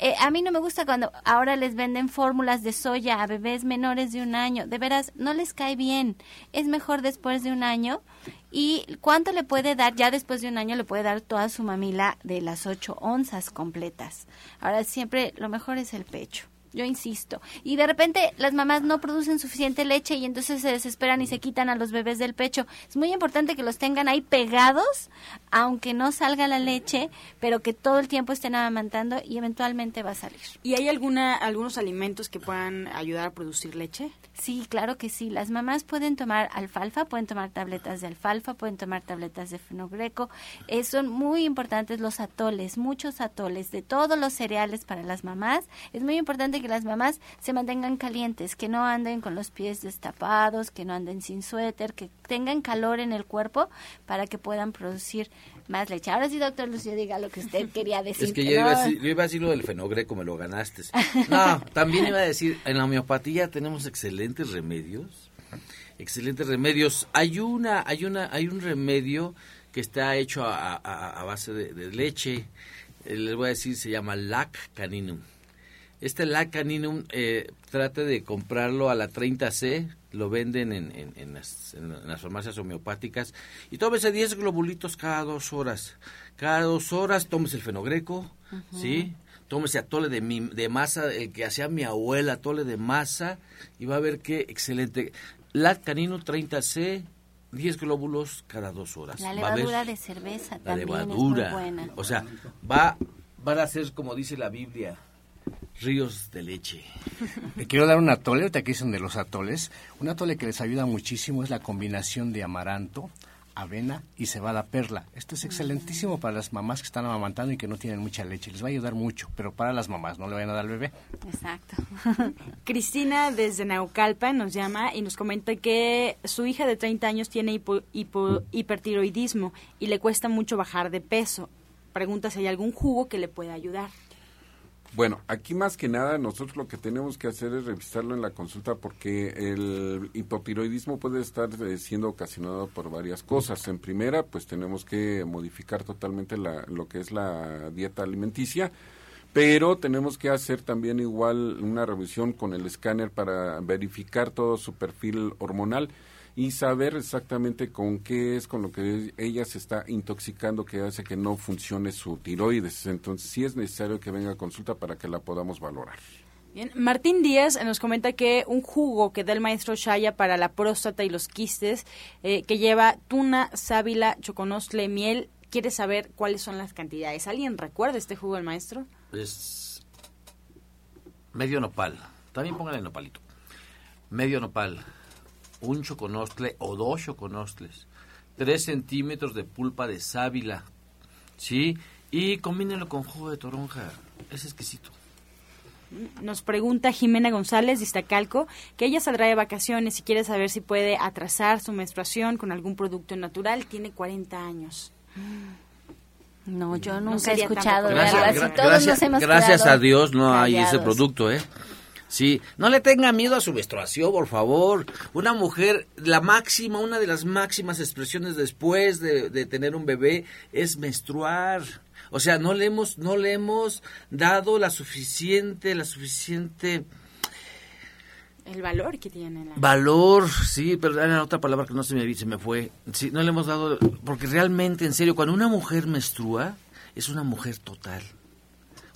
Speaker 3: Eh, a mí no me gusta cuando ahora les venden fórmulas de soya a bebés menores de un año. De veras, no les cae bien. Es mejor después de un año. ¿Y cuánto le puede dar? Ya después de un año le puede dar toda su mamila de las 8 onzas completas. Ahora siempre lo mejor es el pecho. Yo insisto. Y de repente las mamás no producen suficiente leche y entonces se desesperan y se quitan a los bebés del pecho. Es muy importante que los tengan ahí pegados, aunque no salga la leche, pero que todo el tiempo estén amamantando y eventualmente va a salir.
Speaker 1: ¿Y hay alguna algunos alimentos que puedan ayudar a producir leche?
Speaker 3: Sí, claro que sí. Las mamás pueden tomar alfalfa, pueden tomar tabletas de alfalfa, pueden tomar tabletas de fenogreco. Eh, son muy importantes los atoles, muchos atoles de todos los cereales para las mamás. Es muy importante que las mamás se mantengan calientes, que no anden con los pies destapados, que no anden sin suéter, que tengan calor en el cuerpo para que puedan producir más leche. Ahora sí, doctor Lucio, diga lo que usted quería decir.
Speaker 9: Es que yo iba, a decir, yo iba a decir lo del fenogreco, me lo ganaste. No, también iba a decir, en la homeopatía tenemos excelentes remedios. Excelentes remedios. Hay una, hay una, hay un remedio que está hecho a, a- a base de, de leche. Eh, Les voy a decir, se llama Lac Caninum. Este Lac Caninum, eh, trate de comprarlo a la 30C, lo venden en, en- en las, en las farmacias homeopáticas, y tómese 10 globulitos cada dos horas. Cada dos horas tómese el fenogreco, ¿sí? Tómese atole de, mi- de masa, el que hacía mi abuela, atole de masa, y va a ver qué excelente. Lac Caninum 30C, 10 glóbulos cada dos horas.
Speaker 3: La
Speaker 9: Va
Speaker 3: levadura de cerveza
Speaker 9: la
Speaker 3: también
Speaker 9: levadura.
Speaker 3: es muy buena.
Speaker 9: O sea, va, van a ser, como dice la Biblia, ríos de leche.
Speaker 5: Le quiero dar un atole, ahorita que dicen de los atoles. Un atole que les ayuda muchísimo es la combinación de amaranto, avena y cebada perla. Esto es excelentísimo para las mamás que están amamantando y que no tienen mucha leche. Les va a ayudar mucho, pero para las mamás, no le vayan a dar al bebé.
Speaker 3: Exacto.
Speaker 1: Cristina desde Naucalpan nos llama y nos comenta que su hija de 30 años tiene hipo- hipo- hipertiroidismo y le cuesta mucho bajar de peso. Pregunta si hay algún jugo que le pueda ayudar.
Speaker 6: Bueno, aquí más que nada nosotros lo que tenemos que hacer es revisarlo en la consulta porque el hipotiroidismo puede estar eh, siendo ocasionado por varias cosas. En primera, pues tenemos que modificar totalmente la- lo que es la dieta alimenticia, pero tenemos que hacer también igual una revisión con el escáner para verificar todo su perfil hormonal y saber exactamente con qué es con lo que ella se está intoxicando que hace que no funcione su tiroides. Entonces sí es necesario que venga a consulta para que la podamos valorar.
Speaker 1: Bien. Martín Díaz nos comenta que un jugo que da el maestro Shaya para la próstata y los quistes, eh, que lleva tuna, sábila, choconostle, miel, quiere saber cuáles son las cantidades. ¿Alguien recuerda este jugo del maestro?
Speaker 9: Es medio nopal. También póngale nopalito. Medio nopal. Un choconostle o dos choconostles. Tres centímetros de pulpa de sábila. ¿Sí? Y combínenlo con jugo de toronja. Es exquisito.
Speaker 1: Nos pregunta Jimena González de Iztacalco que ella saldrá de vacaciones y quiere saber si puede atrasar su menstruación con algún producto natural. Tiene 40 años.
Speaker 3: No, yo
Speaker 1: No
Speaker 3: nunca he
Speaker 1: sería
Speaker 3: escuchado de
Speaker 9: Gracias,
Speaker 3: algo así.
Speaker 9: gra-
Speaker 3: Todos
Speaker 9: gracias,
Speaker 3: nos hemos
Speaker 9: gracias a Dios no hay ese producto, ¿eh? Sí, no le tenga miedo a su menstruación, por favor. Una mujer, la máxima, una de las máximas expresiones después de, de tener un bebé es menstruar. O sea, no le hemos, no le hemos dado la suficiente, la suficiente
Speaker 1: El valor que tiene la...
Speaker 9: valor, sí, pero era otra palabra que no se me, se me fue. Sí, no le hemos dado, porque realmente, en serio, cuando una mujer menstrua, es una mujer total.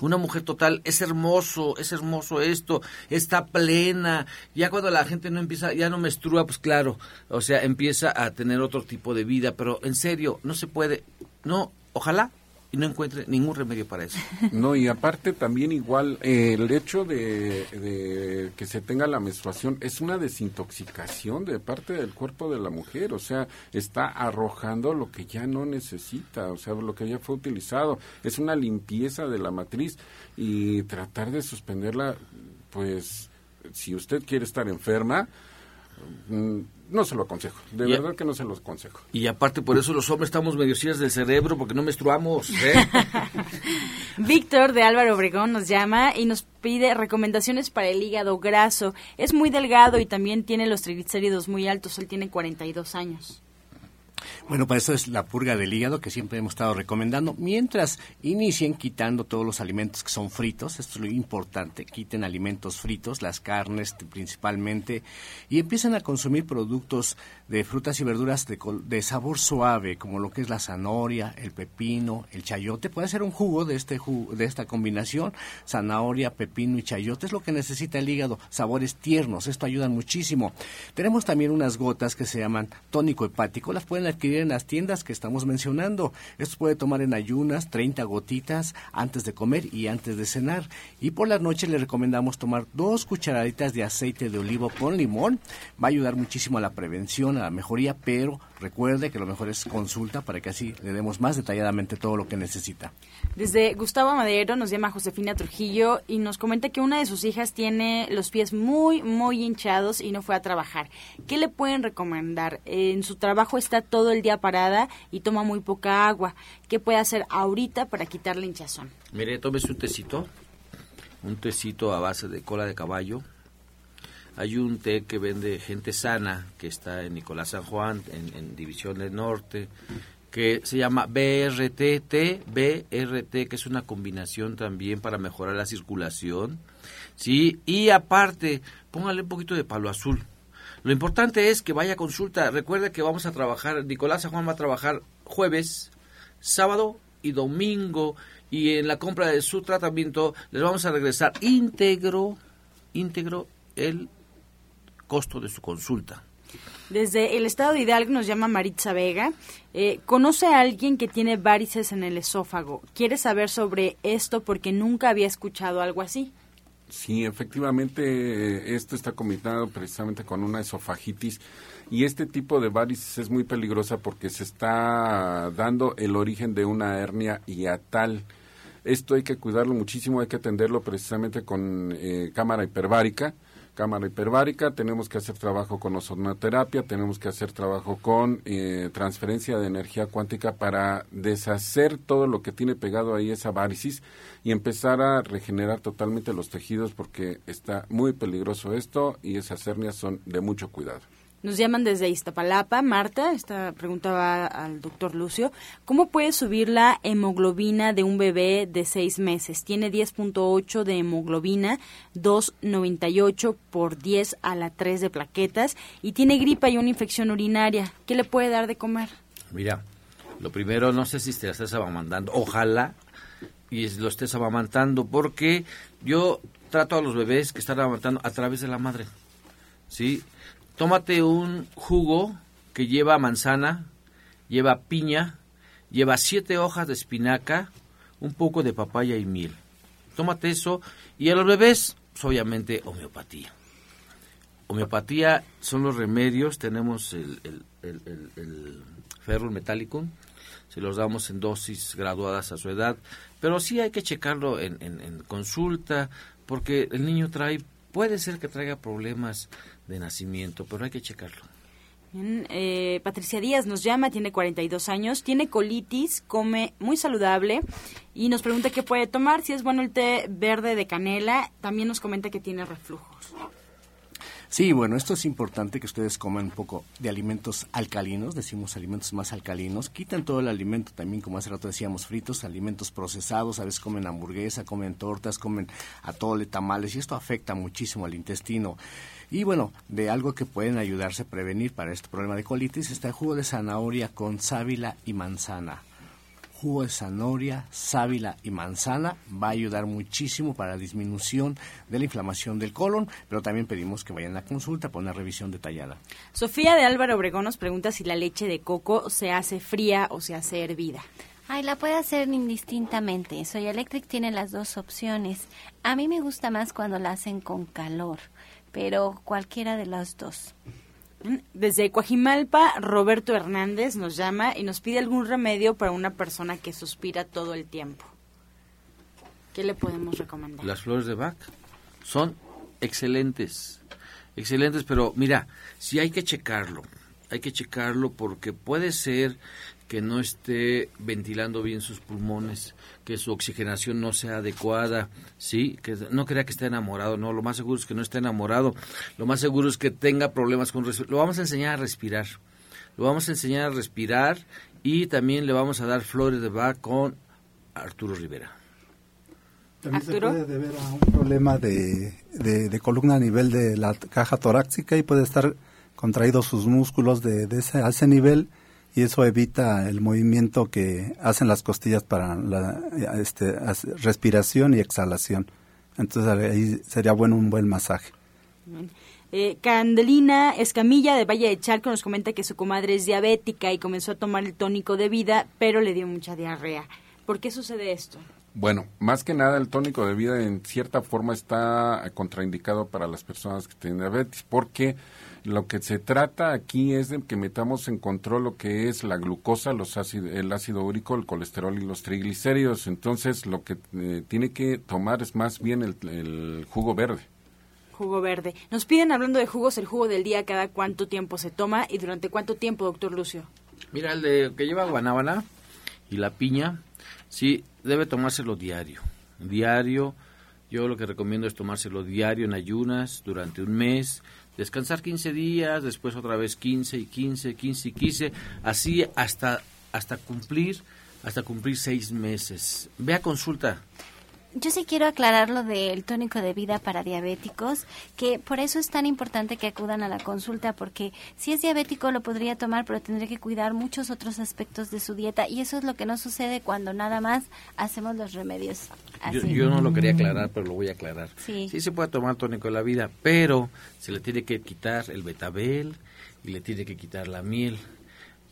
Speaker 9: Una mujer total, es hermoso, es hermoso esto, está plena. Ya cuando la gente no empieza, ya no menstrua, pues claro, o sea, empieza a tener otro tipo de vida, pero en serio, no se puede, no, ojalá y no encuentre ningún remedio para eso.
Speaker 6: No, y aparte también igual eh, el hecho de, de que se tenga la menstruación es una desintoxicación de parte del cuerpo de la mujer, o sea, está arrojando lo que ya no necesita, o sea, lo que ya fue utilizado, es una limpieza de la matriz y tratar de suspenderla, pues, si usted quiere estar enferma, no se lo aconsejo, de verdad que no se lo aconsejo.
Speaker 9: Y aparte por eso los hombres estamos medio ciegos del cerebro porque no menstruamos, ¿eh?
Speaker 1: Víctor de Álvaro Obregón nos llama y nos pide recomendaciones para el hígado graso. Es muy delgado y también tiene los triglicéridos muy altos. Él tiene 42 años.
Speaker 5: Bueno, para eso es la purga del hígado que siempre hemos estado recomendando. Mientras inicien quitando todos los alimentos que son fritos, esto es lo importante, quiten alimentos fritos, las carnes principalmente, y empiecen a consumir productos de frutas y verduras de, de sabor suave, como lo que es la zanahoria, el pepino, el chayote. Puede ser un jugo de, este de esta combinación, zanahoria, pepino y chayote, es lo que necesita el hígado, sabores tiernos, esto ayuda muchísimo. Tenemos también unas gotas que se llaman tónico hepático, las pueden adquirir en las tiendas que estamos mencionando. Esto puede tomar en ayunas 30 gotitas antes de comer y antes de cenar. Y por la noche le recomendamos tomar dos cucharaditas de aceite de olivo con limón. Va a ayudar muchísimo a la prevención, a la mejoría, pero recuerde que lo mejor es consulta para que así le demos más detalladamente todo lo que necesita.
Speaker 1: Desde Gustavo Madero nos llama Josefina Trujillo y nos comenta que una de sus hijas tiene los pies muy, muy hinchados y no fue a trabajar. ¿Qué le pueden recomendar? En su trabajo está todo el día parada y toma muy poca agua. ¿Qué puede hacer ahorita para quitarle hinchazón?
Speaker 9: Mire, tómese un tecito, un tecito a base de cola de caballo. Hay un té que vende gente sana, que está en Nicolás San Juan, en, División del Norte, que se llama BRT, BRT, que es una combinación también para mejorar la circulación. ¿sí? Y aparte, póngale un poquito de palo azul. Lo importante es que vaya a consulta. Recuerde que vamos a trabajar, Nicolás San Juan va a trabajar jueves, sábado y domingo. Y en la compra de su tratamiento les vamos a regresar íntegro, íntegro el costo de su consulta.
Speaker 1: Desde el estado de Hidalgo nos llama Maritza Vega. Eh, conoce a alguien que tiene varices en el esófago. Quiere saber sobre esto porque nunca había escuchado algo así.
Speaker 6: Sí, efectivamente, esto está combinado precisamente con una esofagitis y este tipo de varices es muy peligrosa porque se está dando el origen de una hernia hiatal. Esto hay que cuidarlo muchísimo, hay que atenderlo precisamente con eh, cámara hiperbárica cámara hiperbárica, tenemos que hacer trabajo con ozonoterapia, tenemos que hacer trabajo con eh, transferencia de energía cuántica para deshacer todo lo que tiene pegado ahí esa varicis y empezar a regenerar totalmente los tejidos porque está muy peligroso esto y esas hernias son de mucho cuidado.
Speaker 1: Nos llaman desde Iztapalapa. Marta, esta pregunta va al doctor Lucio. ¿Cómo puede subir la hemoglobina de un bebé de seis meses? Tiene 10.8 de hemoglobina, 2.98 por 10 a la 3 de plaquetas y tiene gripa y una infección urinaria. ¿Qué le puede dar de comer?
Speaker 9: Mira, lo primero, no sé si te la estás amamantando. Ojalá y lo estés amamantando porque yo trato a los bebés que están amamantando a través de la madre. ¿Sí? Tómate un jugo que lleva manzana, lleva piña, lleva siete hojas de espinaca, un poco de papaya y miel. Tómate eso y a los bebés, pues, obviamente, homeopatía. Homeopatía son los remedios, tenemos el, el, ferro metálico, se los damos en dosis graduadas a su edad, pero sí hay que checarlo en, en consulta, porque el niño trae, puede ser que traiga problemas de nacimiento, pero hay que checarlo.
Speaker 1: Eh, Patricia Díaz nos llama, tiene 42 años, tiene colitis, come muy saludable y nos pregunta qué puede tomar, si es bueno el té verde de canela, también nos comenta que tiene reflujos.
Speaker 5: Sí, bueno, esto es importante que ustedes coman un poco de alimentos alcalinos, decimos alimentos más alcalinos, quitan todo el alimento también, como hace rato decíamos, fritos, alimentos procesados, a veces comen hamburguesa, comen tortas, comen atole, tamales, y esto afecta muchísimo al intestino. Y bueno, de algo que pueden ayudarse a prevenir para este problema de colitis está el jugo de zanahoria con sábila y manzana. Jugo de zanahoria, sábila y manzana va a ayudar muchísimo para la disminución de la inflamación del colon, pero también pedimos que vayan a la consulta para una revisión detallada.
Speaker 1: Sofía de Álvaro Obregón nos pregunta si la leche de coco se hace fría o se hace hervida.
Speaker 3: Ay, la puede hacer indistintamente. Soy Electric tiene las dos opciones. A mí me gusta más cuando la hacen con calor pero cualquiera de las dos.
Speaker 1: Desde Coajimalpa, Roberto Hernández nos llama y nos pide algún remedio para una persona que suspira todo el tiempo. ¿Qué le podemos recomendar?
Speaker 9: Las flores de Bach son excelentes, excelentes, pero mira, si hay que checarlo, hay que checarlo porque puede ser que no esté ventilando bien sus pulmones, que su oxigenación no sea adecuada, sí, que no crea que esté enamorado, no, lo más seguro es que no esté enamorado, lo más seguro es que tenga problemas con lo vamos a enseñar a respirar. lo vamos a enseñar a respirar y también le vamos a dar flores de Bach con Arturo Rivera.
Speaker 11: También se puede deber a un problema de, de, columna a nivel de la caja torácica y puede estar contraídos sus músculos de, ese, a ese nivel y eso evita el movimiento que hacen las costillas para la este, respiración y exhalación. Entonces ahí sería bueno un buen masaje.
Speaker 1: Eh, Candelina Escamilla de Valle de Chalco nos comenta que su comadre es diabética y comenzó a tomar el tónico de vida, pero le dio mucha diarrea. ¿Por qué sucede esto?
Speaker 6: Bueno, más que nada el tónico de vida en cierta forma está contraindicado para las personas que tienen diabetes, porque lo que se trata aquí es de que metamos en control lo que es la glucosa, los el ácido úrico, el colesterol y los triglicéridos. Entonces, lo que eh, tiene que tomar es más bien el, jugo verde.
Speaker 1: Jugo verde. Nos piden, hablando de jugos, el jugo del día, cada cuánto tiempo se toma y durante cuánto tiempo, doctor Lucio.
Speaker 9: Mira, el de que lleva guanábana y la piña, Sí, debe tomárselo diario. Diario, yo lo que recomiendo es tomárselo diario en ayunas durante un mes, descansar 15 días, después otra vez 15 y 15, 15 y 15, así hasta, hasta cumplir hasta cumplir seis meses. Ve a consulta
Speaker 3: yo sí quiero aclarar lo del tónico de vida para diabéticos, que por eso es tan importante que acudan a la consulta, porque si es diabético lo podría tomar, pero tendría que cuidar muchos otros aspectos de su dieta y eso es lo que no sucede cuando nada más hacemos los remedios.
Speaker 9: Así. Yo, no lo quería aclarar, pero lo voy a aclarar.
Speaker 3: Sí.
Speaker 9: sí se puede tomar tónico de la vida, pero se le tiene que quitar el betabel y le tiene que quitar la miel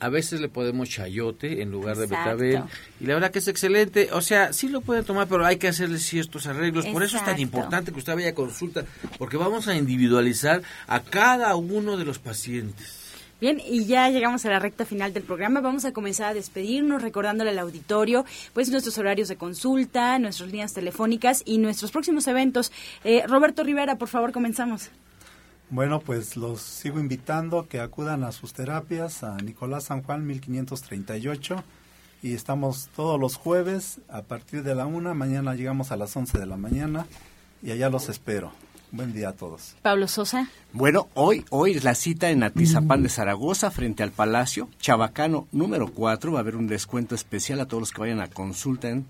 Speaker 9: a veces le podemos chayote en lugar de betabel y la verdad que es excelente. O sea, sí lo pueden tomar, pero hay que hacerle ciertos arreglos. Por eso es tan importante que usted vaya a consulta, porque vamos a individualizar a cada uno de los pacientes.
Speaker 1: Bien, y ya llegamos a la recta final del programa. Vamos a comenzar a despedirnos recordándole al auditorio pues nuestros horarios de consulta, nuestras líneas telefónicas y nuestros próximos eventos. Eh, Roberto Rivera, por favor, comenzamos.
Speaker 11: Bueno, pues los sigo invitando que acudan a sus terapias a Nicolás San Juan 1538 y estamos todos los jueves a partir de la una, mañana llegamos a las 11 de la mañana y allá los espero. Buen día a todos.
Speaker 1: Pablo Sosa.
Speaker 5: Bueno, hoy, hoy es la cita en Atizapán de Zaragoza, frente al Palacio. Chabacano número 4. Va a haber un descuento especial a todos los que vayan a consulta en,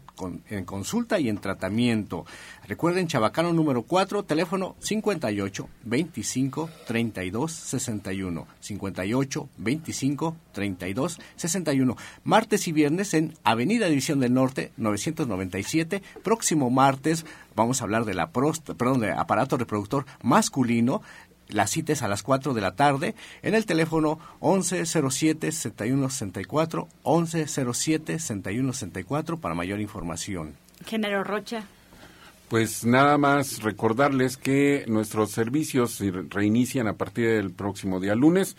Speaker 5: en consulta y en tratamiento. Recuerden, Chabacano número 4, teléfono 58 25 32 61. 58 25 32 61. Martes y viernes en Avenida División del Norte 997. Próximo martes vamos a hablar de la prost perdón, de aparato reproductor masculino. La cita es a las 4 de la tarde en el teléfono 1107-6164, 1107-6164 para mayor información.
Speaker 1: Género Rocha.
Speaker 6: Pues nada más recordarles que nuestros servicios reinician a partir del próximo día lunes.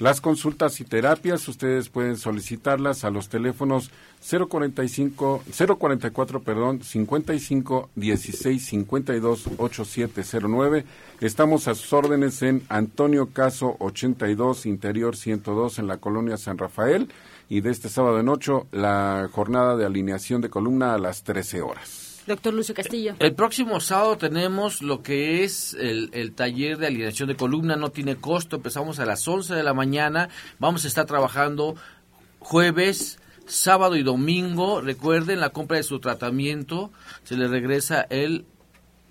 Speaker 6: Las consultas y terapias ustedes pueden solicitarlas a los teléfonos 045 044 perdón 55 16 52 8709. Estamos a sus órdenes en Antonio Caso 82 Interior 102 en la colonia San Rafael y de este sábado en 8 la jornada de alineación de columna a las 13 horas.
Speaker 1: Doctor Lucio Castillo.
Speaker 9: El próximo sábado tenemos lo que es el, taller de alineación de columna, no tiene costo, empezamos a las 11 de la mañana, vamos a estar trabajando jueves, sábado y domingo. Recuerden, la compra de su tratamiento se le regresa el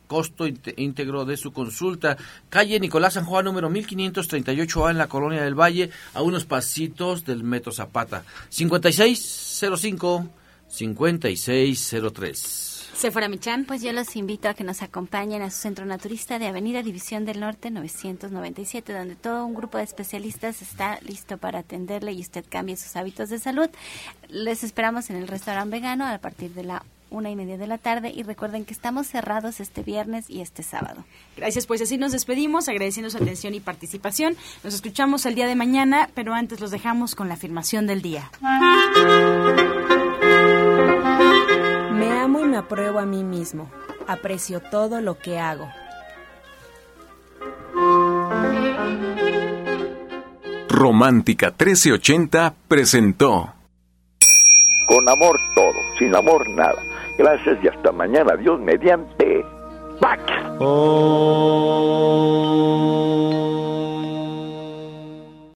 Speaker 9: costo íntegro de su consulta. Calle Nicolás San Juan, número 1538A en la Colonia del Valle, a unos pasitos del Metro Zapata. 5605 5603.
Speaker 1: Sephora Michan.
Speaker 3: Pues yo los invito a que nos acompañen a su centro naturista de Avenida División del Norte 997, donde todo un grupo de especialistas está listo para atenderle y usted cambie sus hábitos de salud. Les esperamos en el restaurante vegano a partir de la una y media de la tarde y recuerden que estamos cerrados este viernes y este sábado.
Speaker 1: Gracias, pues así nos despedimos, agradeciendo su atención y participación. Nos escuchamos el día de mañana, pero antes los dejamos con la afirmación del día.
Speaker 2: Diario me apruebo a mí mismo. Aprecio todo lo que hago.
Speaker 12: Romántica 1380 presentó.
Speaker 13: Con amor todo, sin amor nada. Gracias y hasta mañana. Dios mediante. ¡Pax! Oh.